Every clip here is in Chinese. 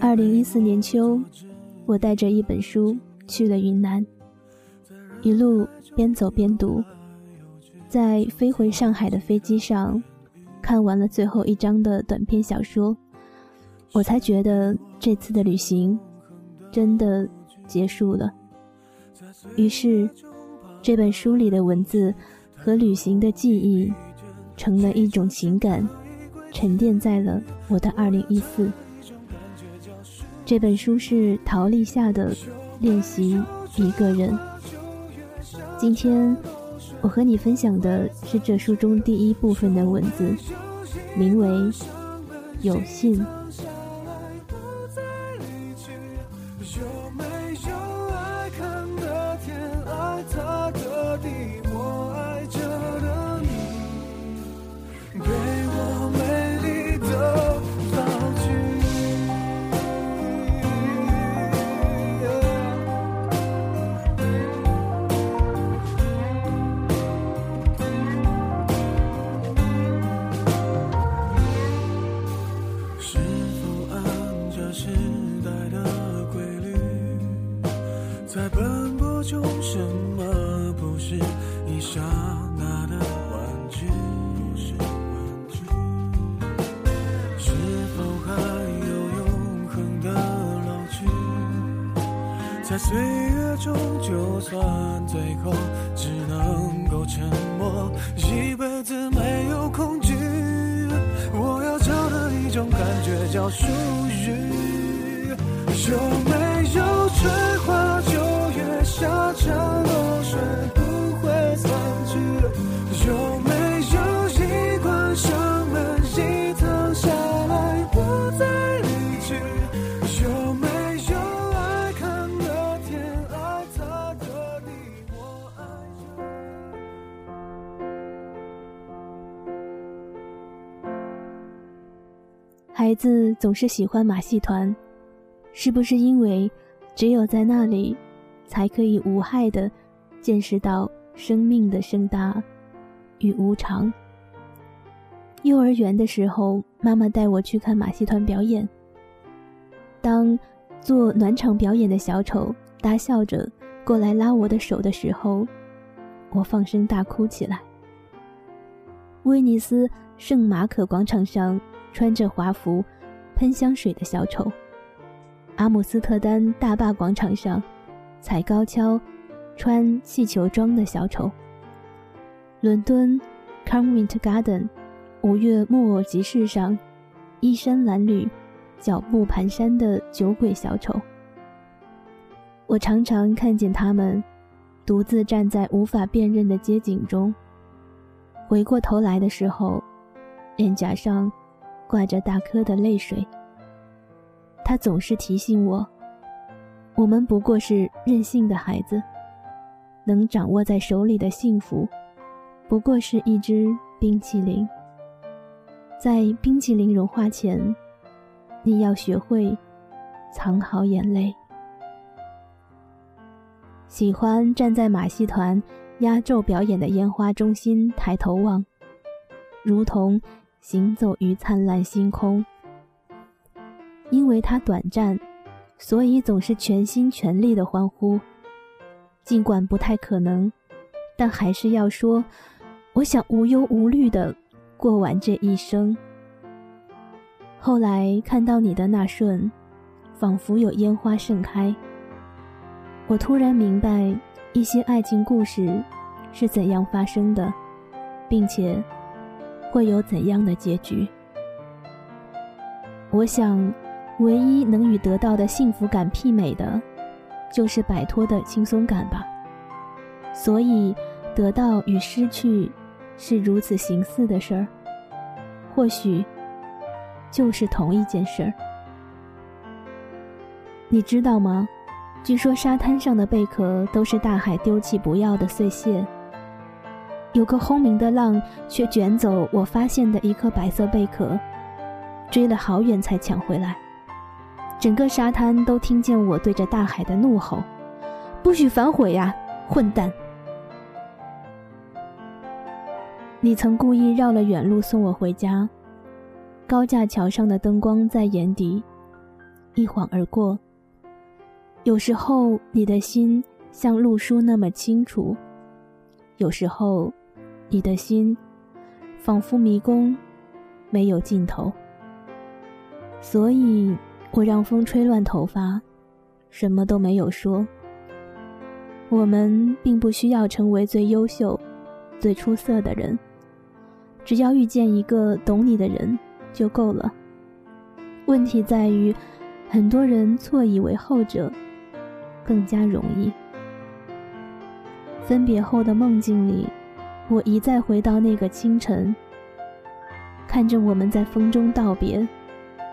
二零一四年秋，我带着一本书去了云南，一路边走边读，在飞回上海的飞机上，看完了最后一章的短篇小说，我才觉得这次的旅行真的结束了。于是，这本书里的文字和旅行的记忆，成了一种情感，沉淀在了我的二零一四。这本书是陶立夏的《练习一个人》。今天我和你分享的是这书中第一部分的文字，名为《有信》。在岁月中，就算最后只能够沉默，一辈子没有恐惧。我要找的一种感觉叫属于。有没有春花秋月，夏蝉孩子总是喜欢马戏团，是不是因为只有在那里，才可以无害的见识到生命的盛大与无常？幼儿园的时候，妈妈带我去看马戏团表演。当做暖场表演的小丑大笑着过来拉我的手的时候，我放声大哭起来。威尼斯圣马可广场上。穿着华服、喷香水的小丑；阿姆斯特丹大坝广场上踩高跷、穿气球装的小丑；伦敦 Covent Garden 五月木偶集市上衣衫褴褛、脚步蹒跚的酒鬼小丑。我常常看见他们独自站在无法辨认的街景中，回过头来的时候，脸颊上。挂着大颗的泪水，他总是提醒我：我们不过是任性的孩子，能掌握在手里的幸福，不过是一支冰淇淋。在冰淇淋融化前，你要学会藏好眼泪。喜欢站在马戏团压轴表演的烟花中心抬头望，如同。行走于灿烂星空，因为它短暂，所以总是全心全力的欢呼。尽管不太可能，但还是要说，我想无忧无虑的过完这一生。后来看到你的那瞬，仿佛有烟花盛开，我突然明白一些爱情故事是怎样发生的，并且。会有怎样的结局？我想，唯一能与得到的幸福感媲美的，就是摆脱的轻松感吧。所以，得到与失去是如此形似的事儿，或许就是同一件事儿。你知道吗？据说沙滩上的贝壳都是大海丢弃不要的碎屑。有个轰鸣的浪，却卷走我发现的一颗白色贝壳，追了好远才抢回来。整个沙滩都听见我对着大海的怒吼：“不许反悔呀，混蛋！”你曾故意绕了远路送我回家，高架桥上的灯光在眼底，一晃而过。有时候你的心像路书那么清楚，有时候你的心仿佛迷宫，没有尽头。所以我让风吹乱头发，什么都没有说。我们并不需要成为最优秀、最出色的人，只要遇见一个懂你的人就够了。问题在于，很多人错以为后者更加容易。分别后的梦境里，我一再回到那个清晨，看着我们在风中道别，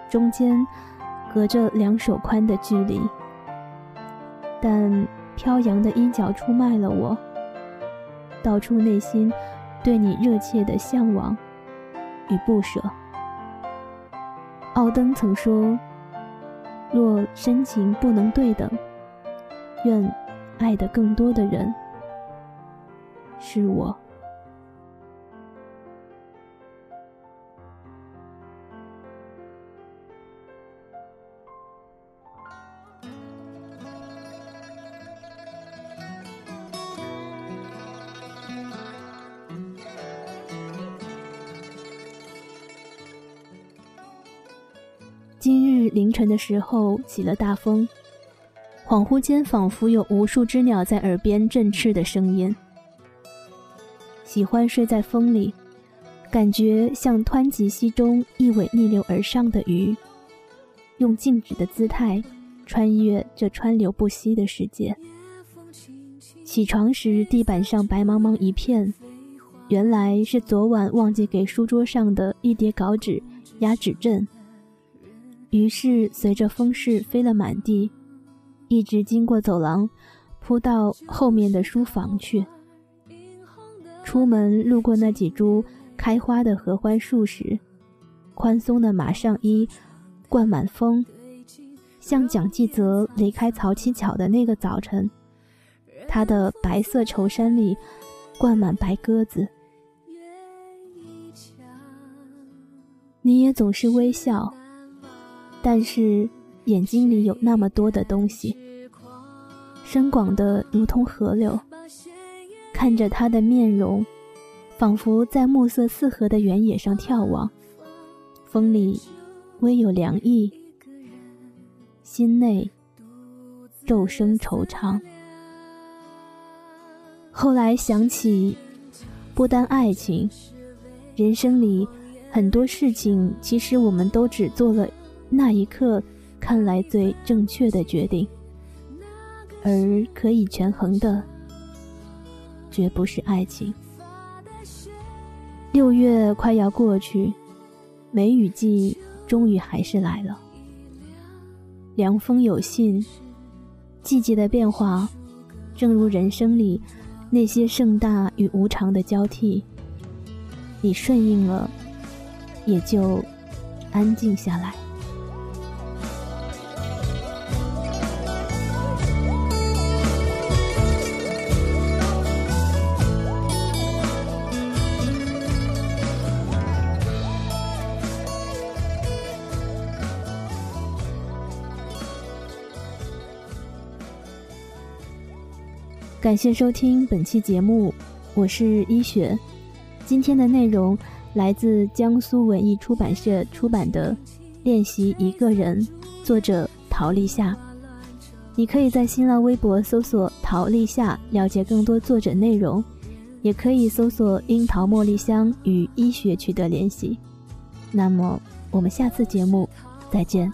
中间隔着两手宽的距离，但。飘扬的衣角出卖了我，道出内心对你热切的向往与不舍。奥登曾说：“若深情不能对等，愿爱的更多的人是我。”今日凌晨的时候起了大风，恍惚间仿佛有无数只鸟在耳边振翅的声音。喜欢睡在风里，感觉像湍急溪中一尾逆流而上的鱼，用静止的姿态穿越这川流不息的世界。起床时地板上白茫茫一片，原来是昨晚忘记给书桌上的一叠稿纸压纸阵。于是，随着风势飞了满地，一直经过走廊，扑到后面的书房去。出门路过那几株开花的合欢树时，宽松的马上衣灌满风，像蒋继泽离开曹七巧的那个早晨，他的白色绸衫里灌满白鸽子。你也总是微笑。但是眼睛里有那么多的东西，深广的如同河流。看着他的面容，仿佛在暮色四合的原野上眺望，风里微有凉意，心内骤生惆怅。后来想起，不单爱情，人生里很多事情，其实我们都只做了。那一刻，看来最正确的决定，而可以权衡的，绝不是爱情。六月快要过去，梅雨季终于还是来了。凉风有信，季节的变化，正如人生里那些盛大与无常的交替，你顺应了，也就安静下来。感谢收听本期节目，我是一雪。今天的内容来自江苏文艺出版社出版的《练习一个人》，作者陶立夏。你可以在新浪微博搜索“陶立夏”了解更多作者内容，也可以搜索“樱桃茉莉香”与医学取得联系。那么，我们下次节目再见。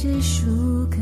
些书歌。